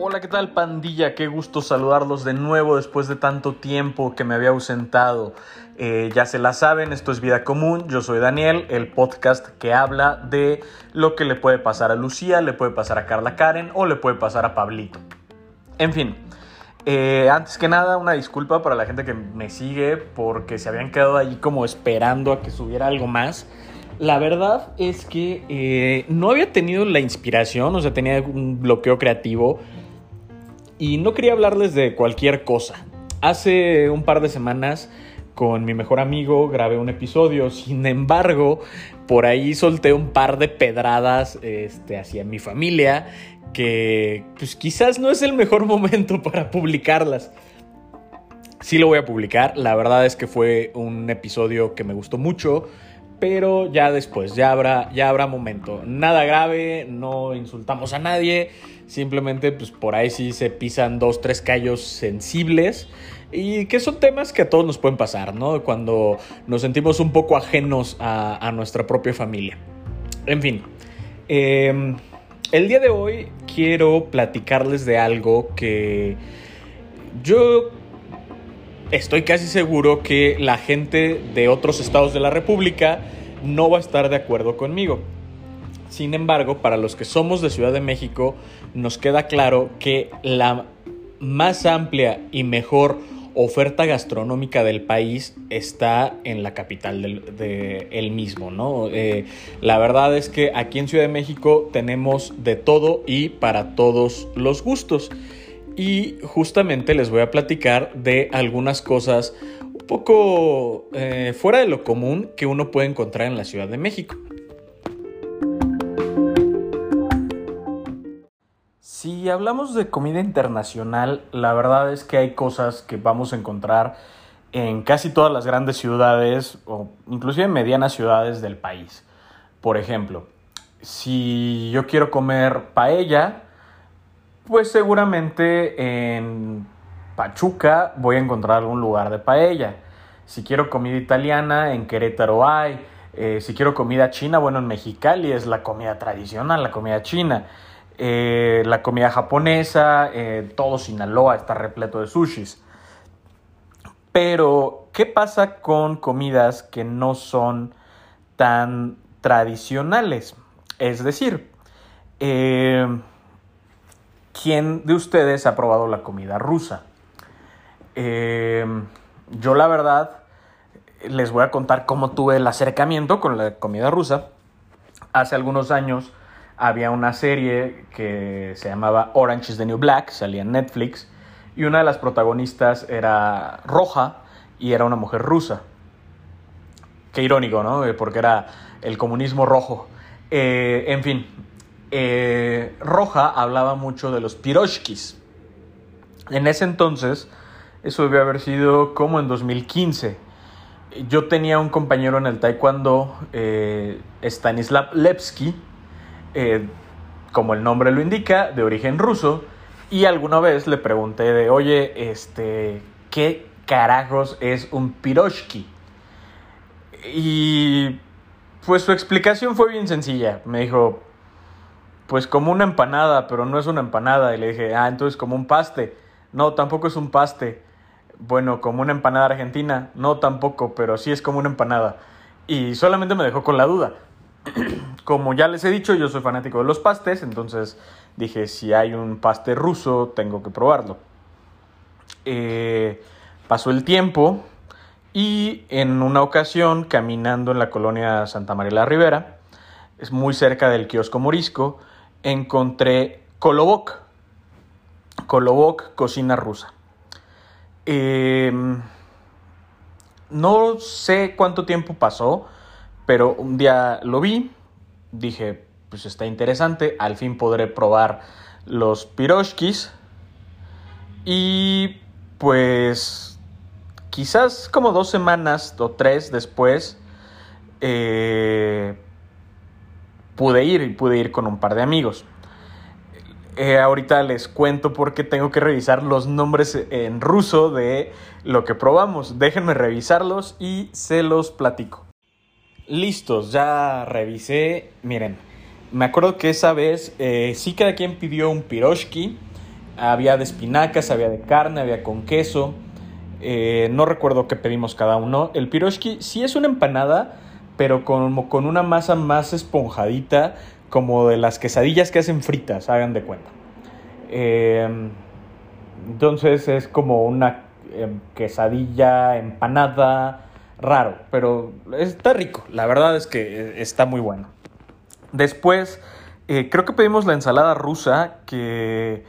Hola, ¿qué tal pandilla? Qué gusto saludarlos de nuevo después de tanto tiempo que me había ausentado. Eh, ya se la saben, esto es Vida Común, yo soy Daniel, el podcast que habla de lo que le puede pasar a Lucía, le puede pasar a Carla Karen o le puede pasar a Pablito. En fin, eh, antes que nada una disculpa para la gente que me sigue porque se habían quedado ahí como esperando a que subiera algo más. La verdad es que eh, no había tenido la inspiración, o sea, tenía un bloqueo creativo y no quería hablarles de cualquier cosa. Hace un par de semanas con mi mejor amigo grabé un episodio, sin embargo, por ahí solté un par de pedradas este, hacia mi familia que pues quizás no es el mejor momento para publicarlas. Sí lo voy a publicar, la verdad es que fue un episodio que me gustó mucho, pero ya después, ya habrá, ya habrá momento. Nada grave, no insultamos a nadie, simplemente pues por ahí sí se pisan dos, tres callos sensibles y que son temas que a todos nos pueden pasar, ¿no? Cuando nos sentimos un poco ajenos a, nuestra propia familia. En fin, em, el día de hoy quiero platicarles de algo que yo estoy casi seguro que la gente de otros estados de la República no va a estar de acuerdo conmigo. Sin embargo, para los que somos de Ciudad de México, nos queda claro que la más amplia y mejor oferta gastronómica del país está en la capital del mismo, ¿no? Eh, la verdad es que aquí en Ciudad de México tenemos de todo y para todos los gustos. Y justamente les voy a platicar de algunas cosas un poco eh, fuera de lo común que uno puede encontrar en la Ciudad de México. Si hablamos de comida internacional, la verdad es que hay cosas que vamos a encontrar en casi todas las grandes ciudades o inclusive en medianas ciudades del país. Por ejemplo, si yo quiero comer paella, pues seguramente en Pachuca voy a encontrar algún lugar de paella. Si quiero comida italiana, en Querétaro hay. Eh, si quiero comida china, bueno, en Mexicali es la comida tradicional, la comida china. Eh, la comida japonesa, eh, todo Sinaloa está repleto de sushis. Pero, ¿qué pasa con comidas que no son tan tradicionales? Es decir, eh, ¿quién de ustedes ha probado la comida rusa? yo la verdad les voy a contar cómo tuve el acercamiento con la comida rusa. Hace algunos años había una serie que se llamaba Orange is the New Black, salía en Netflix, y una de las protagonistas era roja y era una mujer rusa. Qué irónico, ¿no? Eh, porque era el comunismo rojo. Eh, en fin, eh, Roja hablaba mucho de los piroshkis. En ese entonces, eso debe haber sido como en 2015. Yo tenía un compañero en el taekwondo, Stanislav Levsky, eh, como el nombre lo indica, de origen ruso. Y alguna vez le pregunté de, oye, este, ¿qué carajos es un piroshki? Y pues su explicación fue bien sencilla. Me dijo, pues como una empanada, pero no es una empanada. Y le dije, ah, entonces como un paste. No, tampoco es un paste. Bueno, como una empanada argentina. No, tampoco, pero sí es como una empanada. Y solamente me dejó con la duda. Como ya les he dicho, yo soy fanático de los pastes, entonces dije, si hay un paste ruso, tengo que probarlo. Eh, pasó el tiempo y en una ocasión, caminando en la colonia Santa María la Ribera, es muy cerca del kiosco morisco, encontré Kolobok. Kolobok, cocina rusa. Em, no sé cuánto tiempo pasó, pero un día lo vi, dije, pues está interesante, al fin podré probar los piroshkis. Y pues quizás como dos semanas o tres después eh, pude ir y pude ir con un par de amigos. Eh, ahorita les cuento porque tengo que revisar los nombres en ruso de lo que probamos. Déjenme revisarlos y se los platico. listos, ya revisé. Miren, me acuerdo que esa vez eh, sí cada quien pidió un piroshki. Había de espinacas, había de carne, había con queso. Eh, no recuerdo qué pedimos cada uno. El piroshki sí es una empanada, pero como con una masa más esponjadita, como de las quesadillas que hacen fritas, hagan de cuenta. Em, entonces es como una em, quesadilla empanada raro, pero está rico. La verdad es que eh, está muy bueno. Después, eh, creo que pedimos la ensalada rusa, que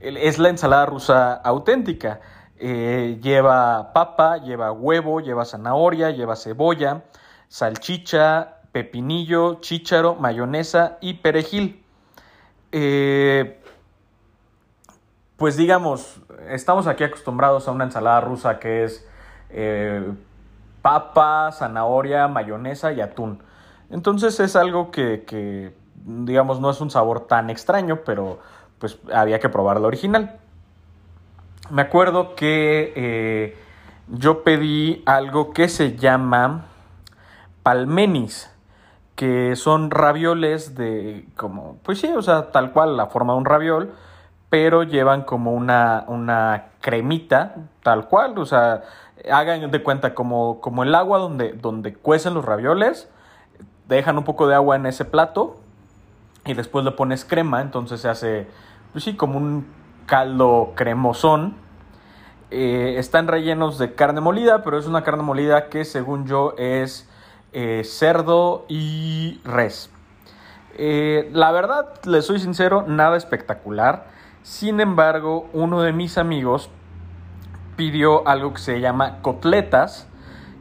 es la ensalada rusa auténtica. Eh, lleva papa, lleva huevo, lleva zanahoria, lleva cebolla, salchicha, pepinillo, chícharo, mayonesa y perejil. pues digamos, estamos aquí acostumbrados a una ensalada rusa que es papa, zanahoria, mayonesa y atún. Entonces es algo que, digamos, no es un sabor tan extraño, pero pues había que probar la original. Me acuerdo que eh, yo pedí algo que se llama palmenis, que son ravioles de como, pues sí, o sea, tal cual la forma de un raviol, pero llevan como una, una cremita, tal cual, o sea, hagan de cuenta como, como el agua donde, donde cuecen los ravioles, dejan un poco de agua en ese plato y después le pones crema, entonces se hace, pues sí, como un caldo cremosón. Eh, están rellenos de carne molida, pero es una carne molida que según yo es eh, cerdo y res. Eh, la verdad, les soy sincero, nada espectacular. Sin embargo, uno de mis amigos pidió algo que se llama cotletas,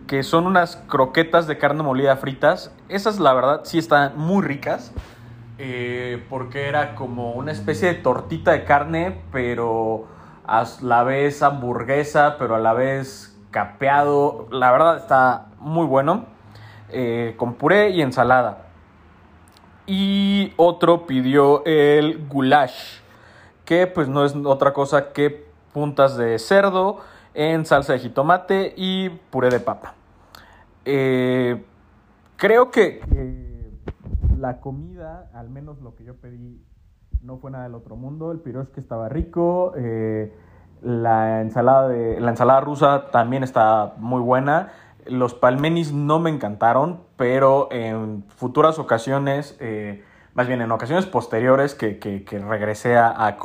que son unas croquetas de carne molida fritas. Esas, la verdad, sí están muy ricas. Eh, porque era como una especie de tortita de carne, pero a la vez hamburguesa, pero a la vez capeado. La verdad está muy bueno. Eh, con puré y ensalada. Y otro pidió el goulash, que pues no es otra cosa que puntas de cerdo en salsa de jitomate y puré de papa. Eh, creo que la comida, al menos lo que yo pedí, no fue nada del otro mundo. El que estaba rico. Eh, la, ensalada la ensalada rusa también está muy buena. Los palmenis no me encantaron, pero en futuras ocasiones, eh, más bien en ocasiones posteriores que, regresé a, a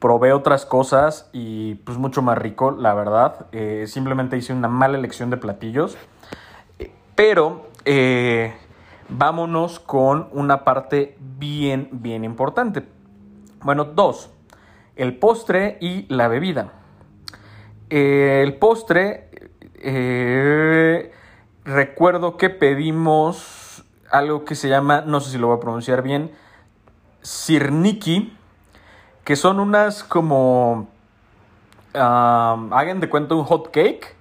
probé otras cosas y pues mucho más rico, la verdad. Eh, simplemente hice una mala elección de platillos. Pero eh, vámonos con una parte bien, bien importante. Bueno, dos. El postre y la bebida. El postre, recuerdo que pedimos algo que se llama, no sé si lo voy a pronunciar bien, sirniki que son unas como, hagan de cuenta un hot cake,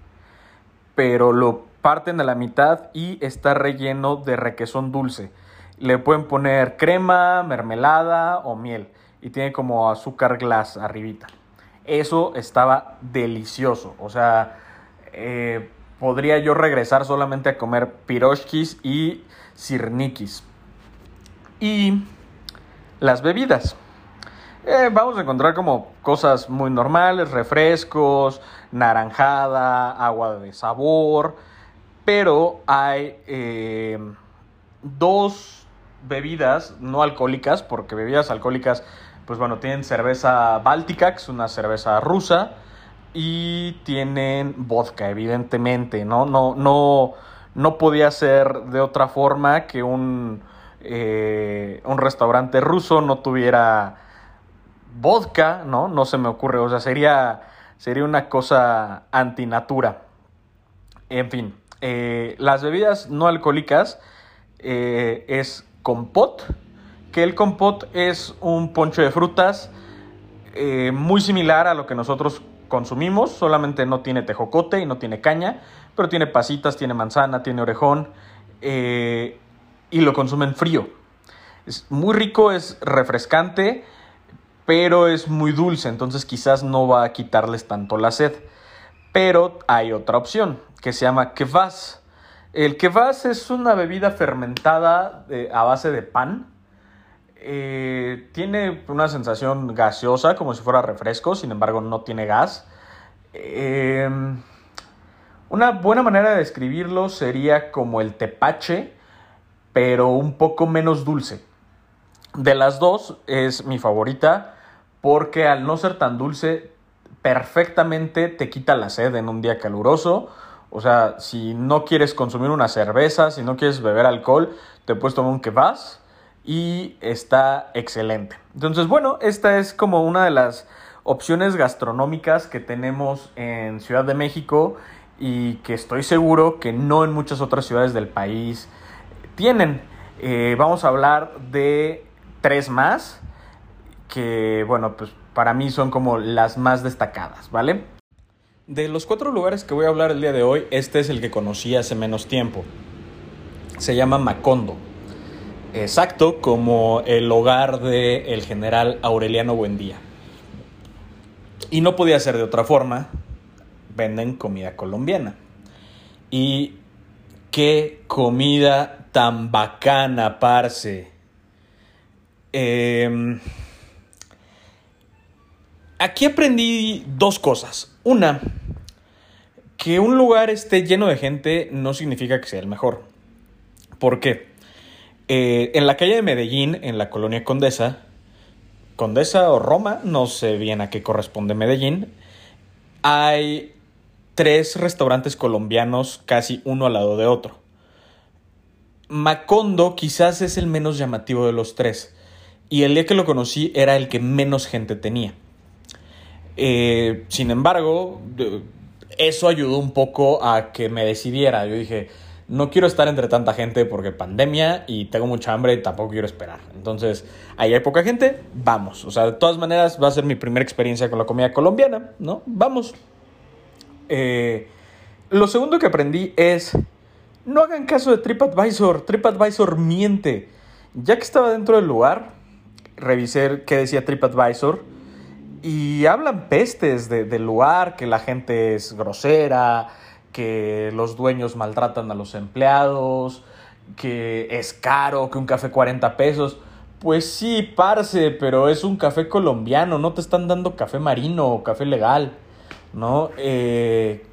pero lo parten a la mitad y está relleno de requesón dulce. Le pueden poner crema, mermelada o miel y tiene como azúcar glass arribita. Eso estaba delicioso, o sea, eh, podría yo regresar solamente a comer piroshkis y sirnikis. Y las bebidas. Eh, vamos a encontrar como cosas muy normales, refrescos, naranjada, agua de sabor, pero hay eh, dos bebidas no alcohólicas, porque bebidas alcohólicas, pues bueno, tienen cerveza báltica, que es una cerveza rusa, y tienen vodka, evidentemente, ¿no? No, no, no podía ser de otra forma que un, eh, un restaurante ruso no tuviera vodka, ¿no? No se me ocurre, o sea, sería, sería una cosa antinatura. En fin, eh, las bebidas no alcohólicas eh, es compot, que el compot es un poncho de frutas muy similar a lo que nosotros consumimos, solamente no tiene tejocote y no tiene caña, pero tiene pasitas, tiene manzana, tiene orejón y lo consumen frío. Es muy rico, es refrescante pero es muy dulce, entonces quizás no va a quitarles tanto la sed. Pero hay otra opción que se llama kvass, El kvass es una bebida fermentada a base de pan. Eh, tiene una sensación gaseosa, como si fuera refresco, sin embargo no tiene gas. Em, una buena manera de describirlo sería como el tepache, pero un poco menos dulce. De las dos es mi favorita porque al no ser tan dulce, perfectamente te quita la sed en un día caluroso. O sea, si no quieres consumir una cerveza, si no quieres beber alcohol, te puedes tomar un kvass y está excelente. Entonces, bueno, esta es como una de las opciones gastronómicas que tenemos en Ciudad de México y que estoy seguro que no en muchas otras ciudades del país tienen. Eh, vamos a hablar de tres más que, bueno, pues para mí son como las más destacadas, ¿vale? De los cuatro lugares que voy a hablar el día de hoy, este es el que conocí hace menos tiempo. Se llama Macondo. Exacto como el hogar del el general Aureliano Buendía. Y no podía ser de otra forma. Venden comida colombiana. Y qué comida tan bacana, parce. Eh, aquí aprendí dos cosas. Una, que un lugar esté lleno de gente no significa que sea el mejor. ¿Por qué? Eh, en la calle de Medellín, en la colonia Condesa, Condesa o Roma, no sé bien a qué corresponde Medellín, hay tres restaurantes colombianos casi uno al lado de otro. Macondo quizás es el menos llamativo de los tres. Y el día que lo conocí era el que menos gente tenía. Eh, sin embargo, eso ayudó un poco a que me decidiera. Yo dije, no quiero estar entre tanta gente porque pandemia y tengo mucha hambre y tampoco quiero esperar. Entonces, ahí hay poca gente, vamos. O sea, de todas maneras va a ser mi primera experiencia con la comida colombiana, ¿no? Vamos. Eh, lo segundo que aprendí es, no hagan caso de TripAdvisor. TripAdvisor miente. Ya que estaba dentro del lugar, revisé qué decía TripAdvisor y hablan pestes del lugar, que la gente es grosera, que los dueños maltratan a los empleados, que es caro, que un café 40 pesos. Pues sí, parce, pero es un café colombiano, no te están dando café marino o café legal, ¿no? Eh,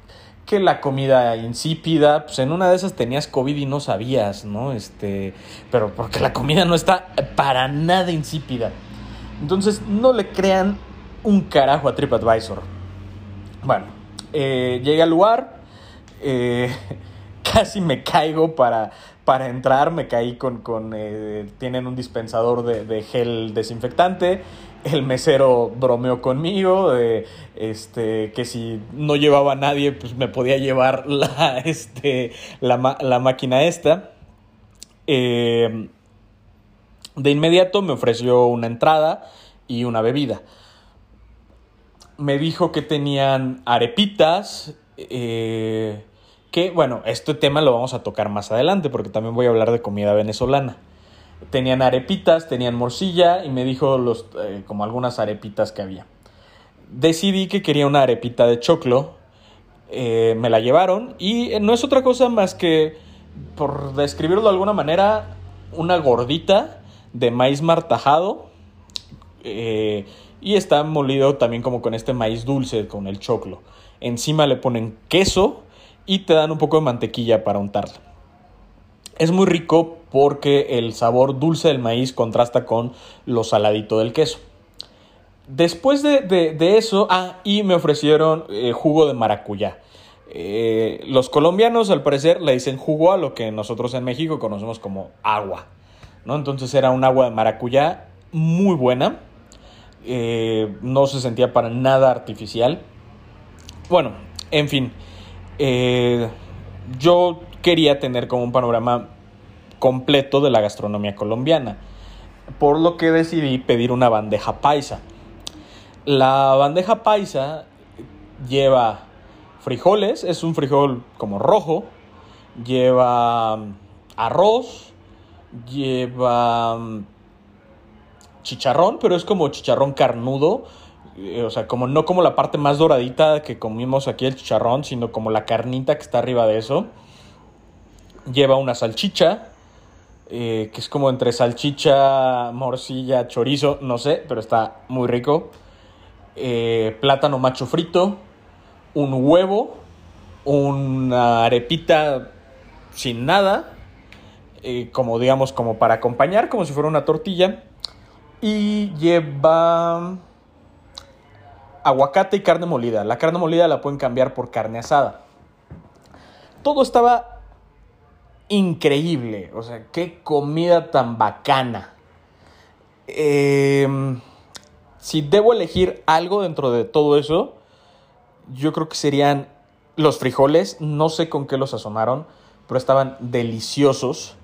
que la comida insípida, pues en una de esas tenías COVID y no sabías, ¿no? Este, pero porque la comida no está para nada insípida. Entonces, no le crean un carajo a TripAdvisor. Bueno, eh, llegué al lugar, eh, casi me caigo para, para entrar, me caí con, con eh, tienen un dispensador de, gel desinfectante, el mesero bromeó conmigo, este, que si no llevaba a nadie, pues me podía llevar la, este, la, la máquina esta. de inmediato me ofreció una entrada y una bebida me dijo que tenían arepitas, eh, que bueno, este tema lo vamos a tocar más adelante porque también voy a hablar de comida venezolana. Tenían arepitas, tenían morcilla y me dijo los, eh, como algunas arepitas que había. Decidí que quería una arepita de choclo, eh, me la llevaron y no es otra cosa más que, por describirlo de alguna manera, una gordita de maíz martajado y está molido también como con este maíz dulce, con el choclo. Encima le ponen queso y te dan un poco de mantequilla para untarla. Es muy rico porque el sabor dulce del maíz contrasta con lo saladito del queso. Después de, eso, ah, y me ofrecieron eh, jugo de maracuyá. Eh, los colombianos, al parecer, le dicen jugo a lo que nosotros en México conocemos como agua. ¿no? Entonces era un agua de maracuyá muy buena. Eh, no se sentía para nada artificial. Bueno, en fin, eh, yo quería tener como un panorama completo de la gastronomía colombiana, por lo que decidí pedir una bandeja paisa. La bandeja paisa lleva frijoles, es un frijol como rojo, lleva arroz, lleva chicharrón, pero es como chicharrón carnudo. Eh, o sea, como no como la parte más doradita que comimos aquí el chicharrón, sino como la carnita que está arriba de eso. Lleva una salchicha, eh, que es como entre salchicha, morcilla, chorizo, no sé, pero está muy rico. Eh, plátano macho frito, un huevo, una arepita sin nada, eh, como digamos, como para acompañar, como si fuera una tortilla. Y lleva aguacate y carne molida. La carne molida la pueden cambiar por carne asada. Todo estaba increíble. O sea, qué comida tan bacana. Em, si debo elegir algo dentro de todo eso, yo creo que serían los frijoles. No sé con qué los sazonaron, pero estaban deliciosos.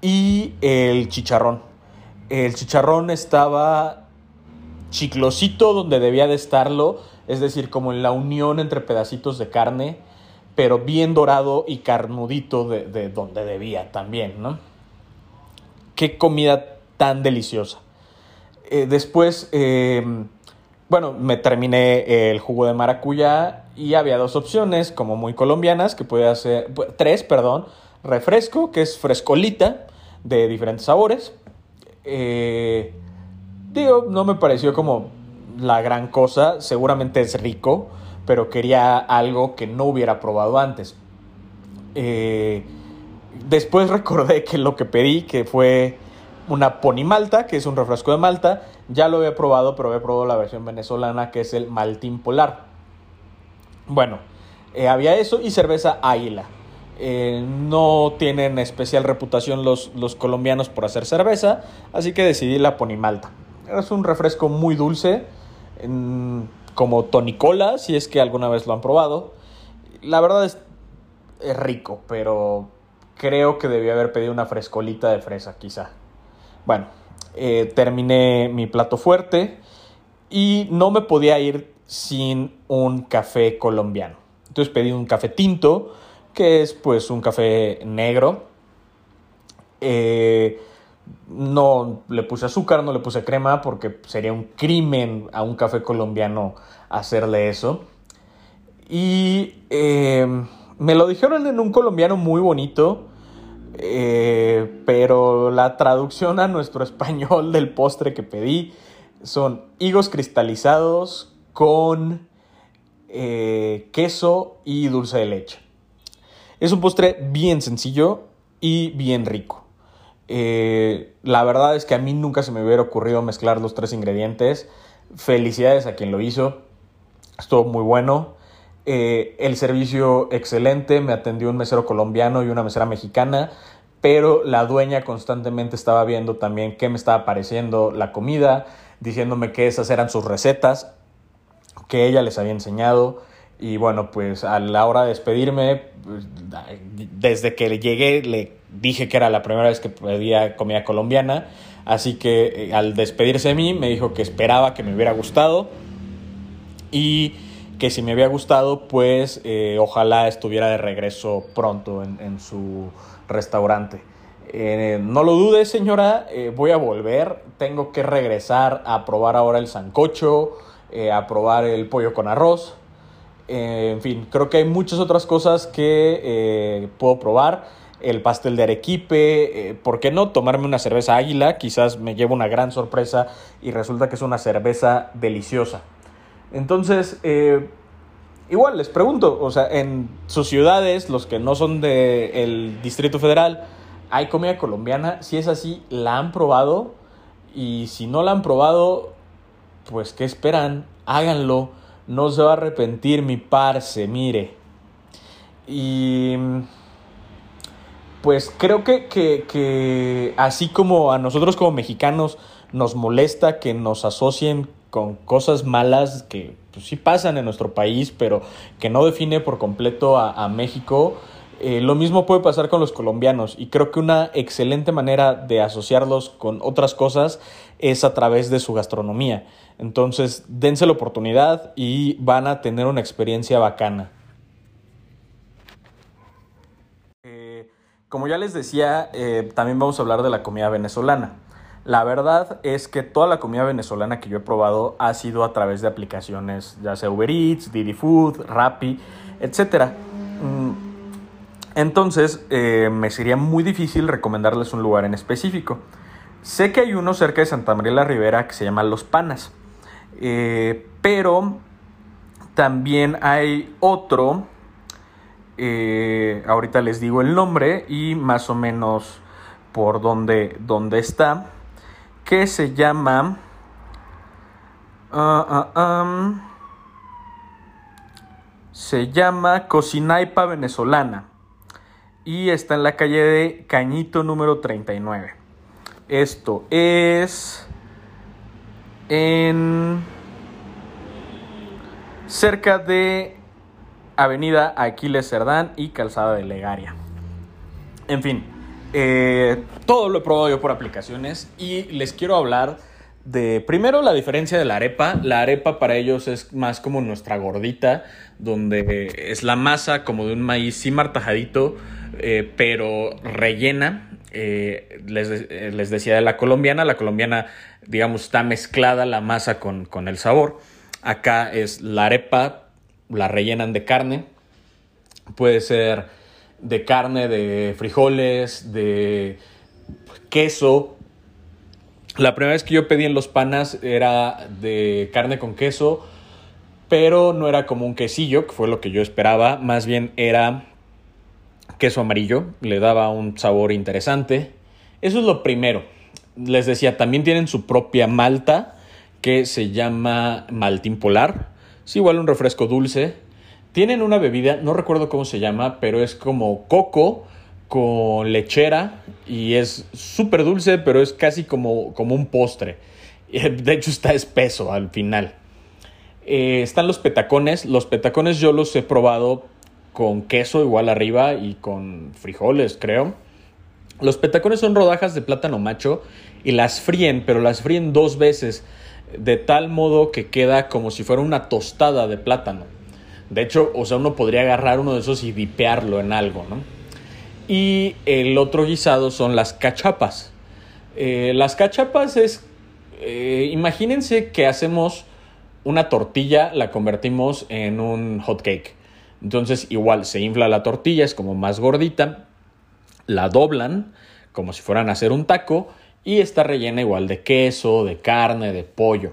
Y el chicharrón. El chicharrón estaba chiclosito donde debía de estarlo, es decir, como en la unión entre pedacitos de carne pero bien dorado y carnudito de, donde debía también, ¿no? Qué comida tan deliciosa. Eh, después, em, bueno, me terminé el jugo de maracuyá y había dos opciones, como muy colombianas, que podía hacer, tres, perdón, refresco, que es frescolita, de diferentes sabores. Eh, digo, no me pareció como la gran cosa, seguramente es rico, pero quería algo que no hubiera probado antes. Eh, después recordé que lo que pedí, que fue una Pony Malta, que es un refresco de Malta, ya lo había probado, pero había probado la versión venezolana, que es el Maltín Polar. Bueno, eh, había eso y cerveza Águila. Eh, no tienen especial reputación los, los, colombianos por hacer cerveza, así que decidí la Pony Malta. Es un refresco muy dulce como tonicola, si es que alguna vez lo han probado. La verdad es, rico, pero creo que debía haber pedido una frescolita de fresa, quizá. Bueno, eh, terminé mi plato fuerte y no me podía ir sin un café colombiano. Entonces pedí un café tinto, que es pues un café negro. Eh, no le puse azúcar, no le puse crema, porque sería un crimen a un café colombiano hacerle eso. Y eh, me lo dijeron en un colombiano muy bonito, eh, pero la traducción a nuestro español del postre que pedí son higos cristalizados con eh, queso y dulce de leche. Es un postre bien sencillo y bien rico. Eh, la verdad es que a mí nunca se me hubiera ocurrido mezclar los tres ingredientes. Felicidades a quien lo hizo. Estuvo muy bueno. Eh, el servicio excelente. Me atendió un mesero colombiano y una mesera mexicana. Pero la dueña constantemente estaba viendo también qué me estaba pareciendo la comida, diciéndome que esas eran sus recetas, que ella les había enseñado. Y bueno, pues a la hora de despedirme, pues, desde que llegué le dije que era la primera vez que pedía comida colombiana, así que eh, al despedirse de mí me dijo que esperaba que me hubiera gustado y que si me había gustado, pues eh, ojalá estuviera de regreso pronto en, su restaurante. Eh, no lo dudes, señora, voy a volver. Tengo que regresar a probar ahora el sancocho, a probar el pollo con arroz. en fin, creo que hay muchas otras cosas que puedo probar el pastel de arequipe, eh, ¿por qué no tomarme una cerveza águila? Quizás me llevo una gran sorpresa y resulta que es una cerveza deliciosa. Entonces, eh, igual les pregunto, o sea, en sus ciudades, los que no son del Distrito Federal, ¿hay comida colombiana? Si es así, ¿la han probado? Y si no la han probado, pues ¿qué esperan? Háganlo, no se va a arrepentir mi parce, mire. Y pues creo que, así como a nosotros como mexicanos nos molesta que nos asocien con cosas malas que pues, sí pasan en nuestro país, pero que no define por completo a, México, eh, lo mismo puede pasar con los colombianos y creo que una excelente manera de asociarlos con otras cosas es a través de su gastronomía. Entonces, dense la oportunidad y van a tener una experiencia bacana. Como ya les decía, eh, también vamos a hablar de la comida venezolana. La verdad es que toda la comida venezolana que yo he probado ha sido a través de aplicaciones, ya sea Uber Eats, Didi Food, Rappi, etc. Mm, Entonces, eh, me sería muy difícil recomendarles un lugar en específico. Sé que hay uno cerca de Santa María la Ribera que se llama Los Panas, eh, pero también hay otro, eh, ahorita les digo el nombre y más o menos por dónde, dónde está, que se llama... Ah, ah, se llama Cocinaipa Venezolana y está en la calle de Cañito número 39. Esto es en cerca de Avenida Aquiles Cerdán y Calzada de Legaria. En fin, eh, todo lo he probado yo por aplicaciones y les quiero hablar de primero la diferencia de la arepa. La arepa para ellos es más como nuestra gordita, donde es la masa como de un maíz sí martajadito, eh, pero rellena. Eh, les, decía de la colombiana, la colombiana, digamos, está mezclada la masa con, con el sabor. Acá es la arepa, la rellenan de carne. Puede ser de carne, de frijoles, de queso. La primera vez que yo pedí en los panas era de carne con queso, pero no era como un quesillo, que fue lo que yo esperaba. Más bien era queso amarillo, le daba un sabor interesante. Eso es lo primero. Les decía, también tienen su propia malta que se llama Maltín Polar. Es igual un refresco dulce. Tienen una bebida, no recuerdo cómo se llama, pero es como coco con lechera y es súper dulce, pero es casi como, como un postre. De hecho está espeso al final. Eh, están los petacones. Los petacones yo los he probado con queso igual arriba y con frijoles, creo. Los petacones son rodajas de plátano macho y las fríen, pero las fríen dos veces, de tal modo que queda como si fuera una tostada de plátano. De hecho, o sea, uno podría agarrar uno de esos y dipearlo en algo, ¿no? Y el otro guisado son las cachapas. Eh, las cachapas es, eh, imagínense que hacemos una tortilla, la convertimos en un hot cake entonces igual se infla la tortilla, es como más gordita, la doblan como si fueran a hacer un taco y está rellena igual de queso, de carne, de pollo.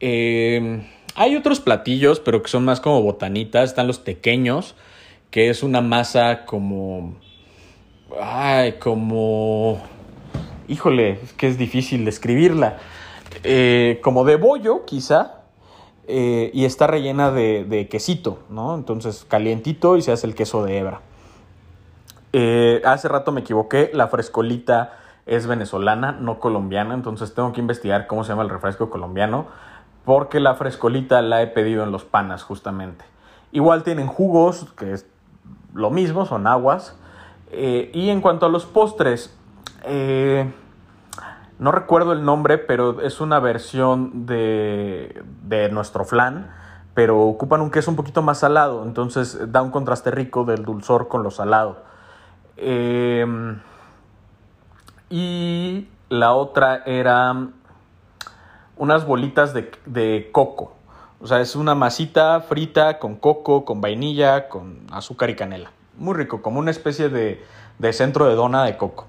Em, hay otros platillos, pero que son más como botanitas. Están los pequeños, que es una masa como... Ay, como... Híjole, es que es difícil describirla. Eh, como de bollo, quizá, eh, y está rellena de, quesito, ¿no? Entonces calientito y se hace el queso de hebra. Eh, hace rato me equivoqué, la frescolita es venezolana, no colombiana, entonces tengo que investigar cómo se llama el refresco colombiano, porque la frescolita la he pedido en los panas justamente. Igual tienen jugos, que es lo mismo, son aguas. Eh, y en cuanto a los postres, no recuerdo el nombre, pero es una versión de, de nuestro flan, pero ocupan un queso un poquito más salado, entonces da un contraste rico del dulzor con lo salado. Em, y la otra era unas bolitas de, de, coco. O sea, es una masita frita con coco, con vainilla, con azúcar y canela. Muy rico, como una especie de, de centro de dona de coco.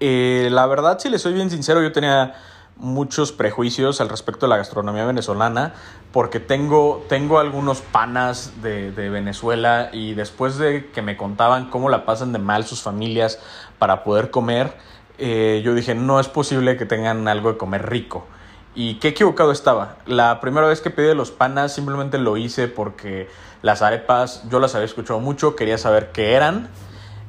Eh, la verdad, si le soy bien sincero, yo tenía muchos prejuicios al respecto de la gastronomía venezolana porque tengo, tengo algunos panas de, Venezuela y después de que me contaban cómo la pasan de mal sus familias para poder comer, eh, yo dije, no es posible que tengan algo de comer rico. Y qué equivocado estaba. La primera vez que pedí los panas simplemente lo hice porque las arepas yo las había escuchado mucho, quería saber qué eran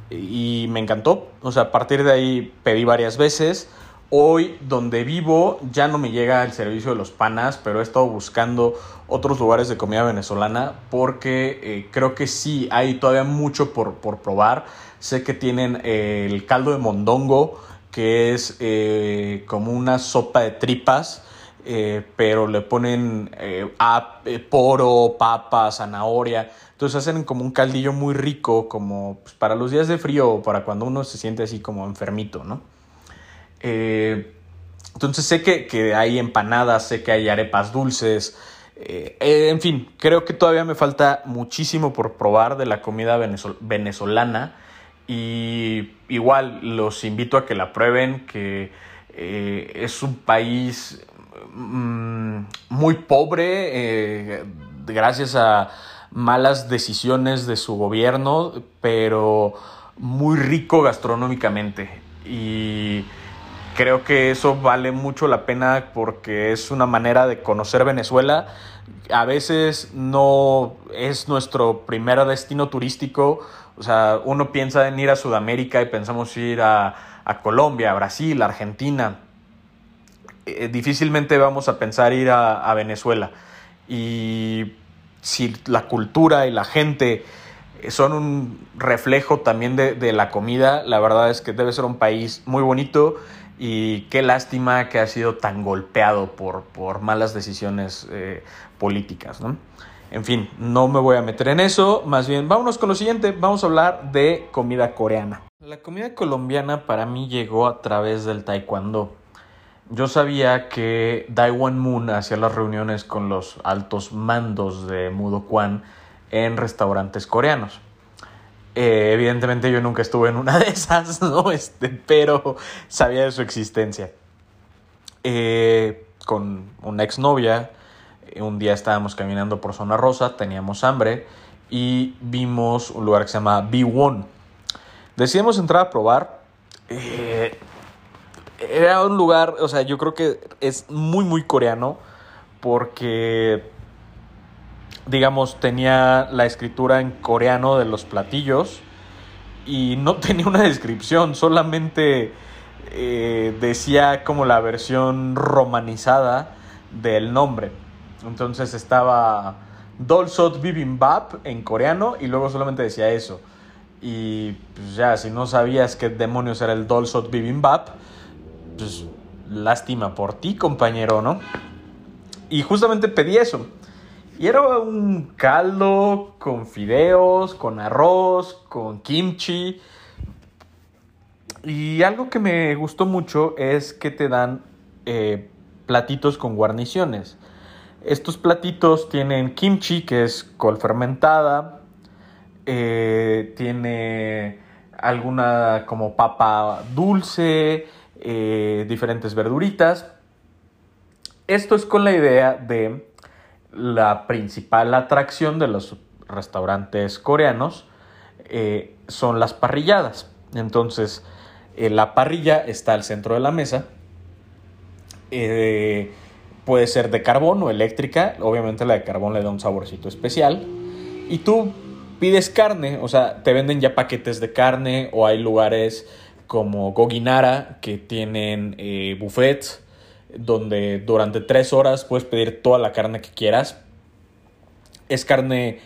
y me encantó. O sea, a partir de ahí pedí varias veces. Hoy, donde vivo, ya no me llega el servicio de los panas, pero he estado buscando otros lugares de comida venezolana porque eh, creo que sí, hay todavía mucho por, probar. Sé que tienen eh, el caldo de mondongo, que es eh, como una sopa de tripas, pero le ponen poro, papa, zanahoria. Entonces hacen como un caldillo muy rico, como pues, para los días de frío o para cuando uno se siente así como enfermito, ¿no? Eh, entonces sé que, hay empanadas, sé que hay arepas dulces, Eh, eh, en fin, creo que todavía me falta muchísimo por probar de la comida venezolana y igual los invito a que la prueben, que es un país mm, muy pobre gracias a malas decisiones de su gobierno, pero muy rico gastronómicamente. Y Creo que eso vale mucho la pena porque es una manera de conocer Venezuela. A veces no es nuestro primer destino turístico. O sea, uno piensa en ir a Sudamérica y pensamos ir a, Colombia, a Brasil, a Argentina. Eh, difícilmente vamos a pensar ir a, Venezuela. Y si la cultura y la gente son un reflejo también de, de, la comida. La verdad es que debe ser un país muy bonito y qué lástima que ha sido tan golpeado por, por malas decisiones eh, políticas. ¿no? En fin, no me voy a meter en eso, más bien vámonos con lo siguiente, vamos a hablar de comida coreana. La comida colombiana para mí llegó a través del taekwondo. Yo sabía que Daiwan Moon hacía las reuniones con los altos mandos de Mudo Kwan en restaurantes coreanos. Eh, evidentemente yo nunca estuve en una de esas, ¿no? Este, pero sabía de su existencia. Eh, con una exnovia, eh, un día estábamos caminando por Zona Rosa, teníamos hambre y vimos un lugar que se llama B1. Decidimos entrar a probar. era un lugar, o sea, yo creo que es muy, muy coreano porque digamos, tenía la escritura en coreano de los platillos y no tenía una descripción, solamente eh, decía como la versión romanizada del nombre. Entonces estaba Dolsot Bibimbap en coreano y luego solamente decía eso. Y pues ya, si no sabías qué demonios era el Dolsot Bibimbap, pues lástima por ti, compañero, ¿no? Y justamente pedí eso. Y era un caldo con fideos, con arroz, con kimchi. Y algo que me gustó mucho es que te dan eh, platitos con guarniciones. Estos platitos tienen kimchi, que es col fermentada. Eh, tiene alguna como papa dulce, eh, diferentes verduritas. Esto es con la idea de la principal atracción de los restaurantes coreanos eh, son las parrilladas. Entonces, eh, la parrilla está al centro de la mesa. Eh, puede ser de carbón o eléctrica. Obviamente la de carbón le da un saborcito especial. Y tú pides carne, o sea, te venden ya paquetes de carne o hay lugares como Goginara que tienen buffets donde durante tres horas puedes pedir toda la carne que quieras. Es carne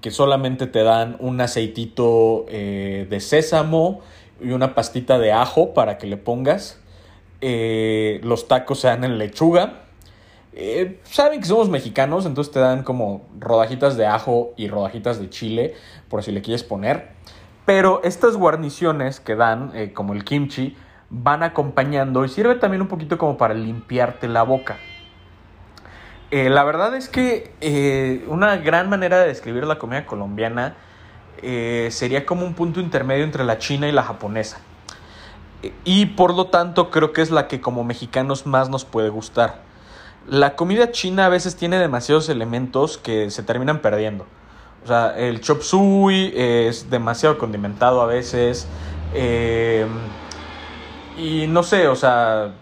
que solamente te dan un aceitito eh, de sésamo y una pastita de ajo para que le pongas. Eh, los tacos se dan en lechuga. Eh, saben que somos mexicanos, entonces te dan como rodajitas de ajo y rodajitas de chile, por si le quieres poner. Pero estas guarniciones que dan, como el kimchi, van acompañando y sirve también un poquito como para limpiarte la boca. Eh, la verdad es que eh, una gran manera de describir la comida colombiana eh, sería como un punto intermedio entre la china y la japonesa. Y por lo tanto creo que es la que como mexicanos más nos puede gustar. La comida china a veces tiene demasiados elementos que se terminan perdiendo. O sea, el chop suey es demasiado condimentado a veces. Y no sé, o sea,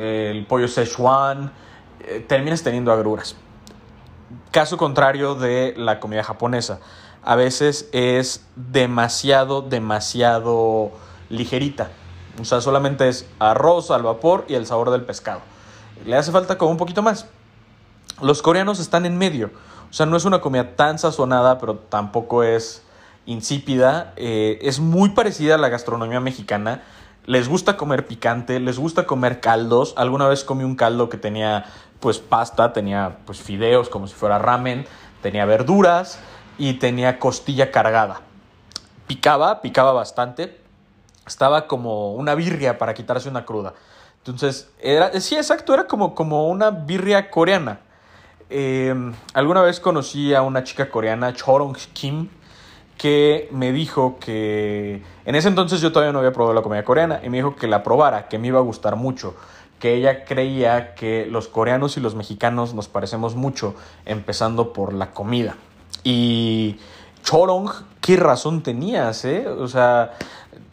el pollo Szechuan, eh, terminas teniendo agruras. Caso contrario de la comida japonesa. A veces es demasiado, demasiado ligerita. O sea, solamente es arroz al vapor y el sabor del pescado. Le hace falta como un poquito más. Los coreanos están en medio. O sea, no es una comida tan sazonada, pero tampoco es insípida. Eh, es muy parecida a la gastronomía mexicana les gusta comer picante, les gusta comer caldos. Alguna vez comí un caldo que tenía pues pasta, tenía pues fideos como si fuera ramen, tenía verduras y tenía costilla cargada. Picaba, picaba bastante. Estaba como una birria para quitarse una cruda. Entonces, era, sí, exacto, era como, como una birria coreana. Em, alguna vez conocí a una chica coreana, Chorong Kim, que me dijo que en ese entonces yo todavía no había probado la comida coreana y me dijo que la probara, que me iba a gustar mucho, que ella creía que los coreanos y los mexicanos nos parecemos mucho, empezando por la comida. Y Chorong, ¿qué razón tenías, eh? O sea,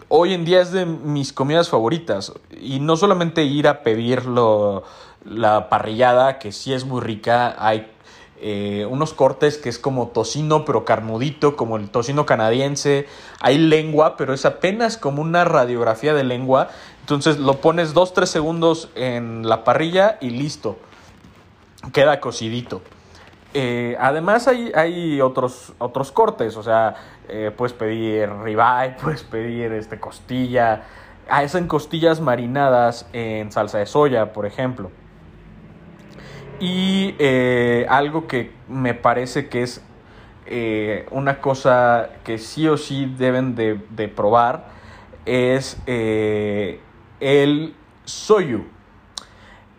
hoy en día es de mis comidas favoritas y no solamente ir a pedirlo la parrillada, que sí es muy rica, hay eh, unos cortes que es como tocino pero carnudito, como el tocino canadiense. Hay lengua, pero es apenas como una radiografía de lengua. Entonces lo pones 2-3 segundos en la parrilla y listo. Queda cocidito. Eh, además hay, hay otros, otros cortes, o sea, eh, puedes pedir ribeye, puedes pedir este, costilla. Hacen costillas marinadas en salsa de soya, por ejemplo. Y eh, algo que me parece que es eh, una cosa que sí o sí deben de, probar es eh, el soyu.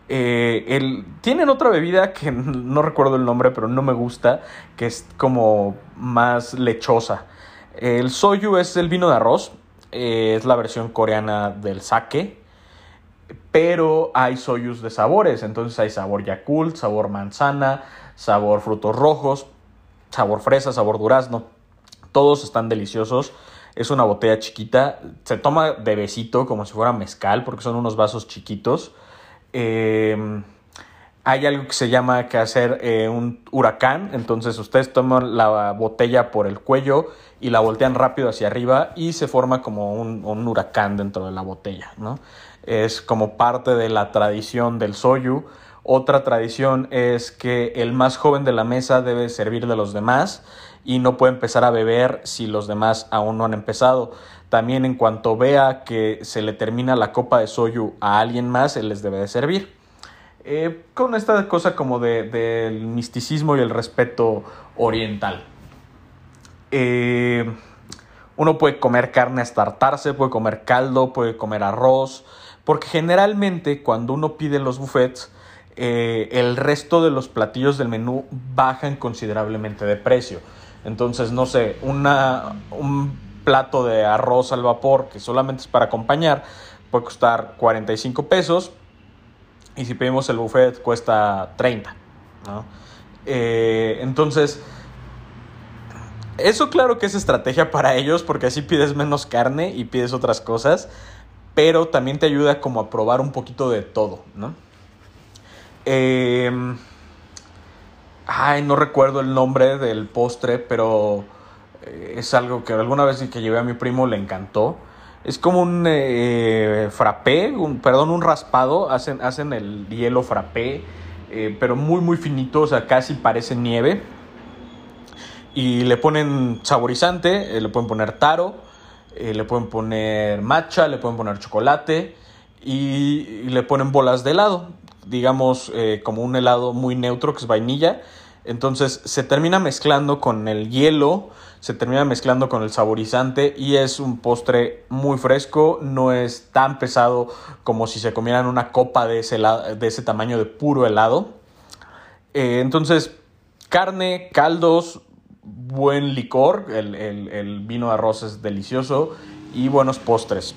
El, tienen otra bebida que no recuerdo el nombre, pero no me gusta, que es como más lechosa. El soyu es el vino de arroz, es la versión coreana del sake pero hay soyus de sabores, entonces hay sabor Yakult, sabor manzana, sabor frutos rojos, sabor fresa, sabor durazno, todos están deliciosos. Es una botella chiquita, se toma de besito como si fuera mezcal porque son unos vasos chiquitos. Eh, hay algo que se llama que hacer eh, un huracán, entonces ustedes toman la botella por el cuello y la voltean rápido hacia arriba y se forma como un, un huracán dentro de la botella, ¿no? Es como parte de la tradición del soyu. Otra tradición es que el más joven de la mesa debe servir de los demás y no puede empezar a beber si los demás aún no han empezado. También en cuanto vea que se le termina la copa de soyu a alguien más, él les debe de servir. Eh, con esta cosa como del misticismo y el respeto oriental. Eh, uno puede comer carne hasta hartarse, puede comer caldo, puede comer arroz, porque generalmente cuando uno pide los buffets, eh, el resto de los platillos del menú bajan considerablemente de precio. Entonces, no sé, una, un plato de arroz al vapor que solamente es para acompañar puede costar 45 pesos y si pedimos el buffet cuesta 30. Eh, entonces, eso claro que es estrategia para ellos porque así pides menos carne y pides otras cosas pero también te ayuda como a probar un poquito de todo, ¿no? Em, ay, no recuerdo el nombre del postre, pero eh, es algo que alguna vez que llevé a mi primo le encantó. Es como un eh, frappé, un, perdón, un raspado. Hacen, hacen el hielo frappé, eh, pero muy, muy finito, o sea, casi parece nieve. Y le ponen saborizante, le pueden poner taro eh, le pueden poner matcha, le pueden poner chocolate y, le ponen bolas de helado, digamos eh, como un helado muy neutro que es vainilla. Entonces se termina mezclando con el hielo, se termina mezclando con el saborizante y es un postre muy fresco, no es tan pesado como si se comieran una copa de ese, de ese tamaño de puro helado. Eh, entonces, carne, caldos, buen licor, el, vino de arroz es delicioso y buenos postres.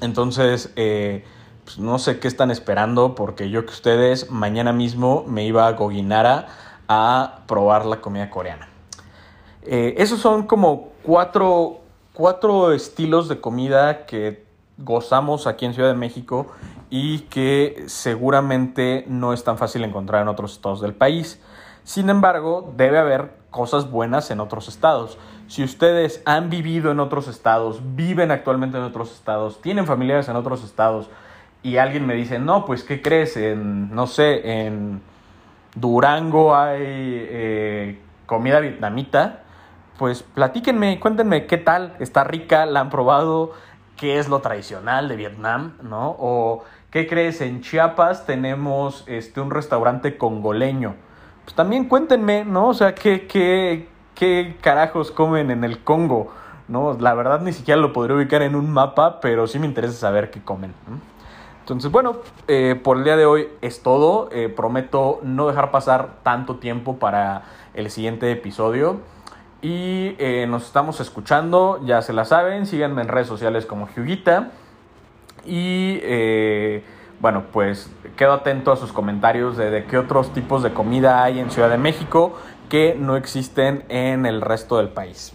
Entonces, eh, pues no sé qué están esperando porque yo que ustedes mañana mismo me iba a Goginara a probar la comida coreana. Eh, esos son como cuatro, cuatro estilos de comida que gozamos aquí en Ciudad de México y que seguramente no es tan fácil encontrar en otros estados del país. Sin embargo, debe haber cosas buenas en otros estados. Si ustedes han vivido en otros estados, viven actualmente en otros estados, tienen familiares en otros estados y alguien me dice, no, pues ¿qué crees? En, no sé, en Durango hay eh, comida vietnamita, pues platíquenme, cuéntenme qué tal, está rica, la han probado, qué es lo tradicional de Vietnam, ¿no? O ¿qué crees? En Chiapas tenemos este, un restaurante congoleño pues también cuéntenme, ¿no? O sea, ¿qué, qué, qué carajos comen en el Congo? ¿no? La verdad ni siquiera lo podría ubicar en un mapa, pero sí me interesa saber qué comen. Entonces, bueno, eh, por el día de hoy es todo. Eh, prometo no dejar pasar tanto tiempo para el siguiente episodio. Y eh, nos estamos escuchando, ya se la saben, síganme en redes sociales como Huguita. Y bueno, pues quedo atento a sus comentarios de, qué otros tipos de comida hay en Ciudad de México que no existen en el resto del país.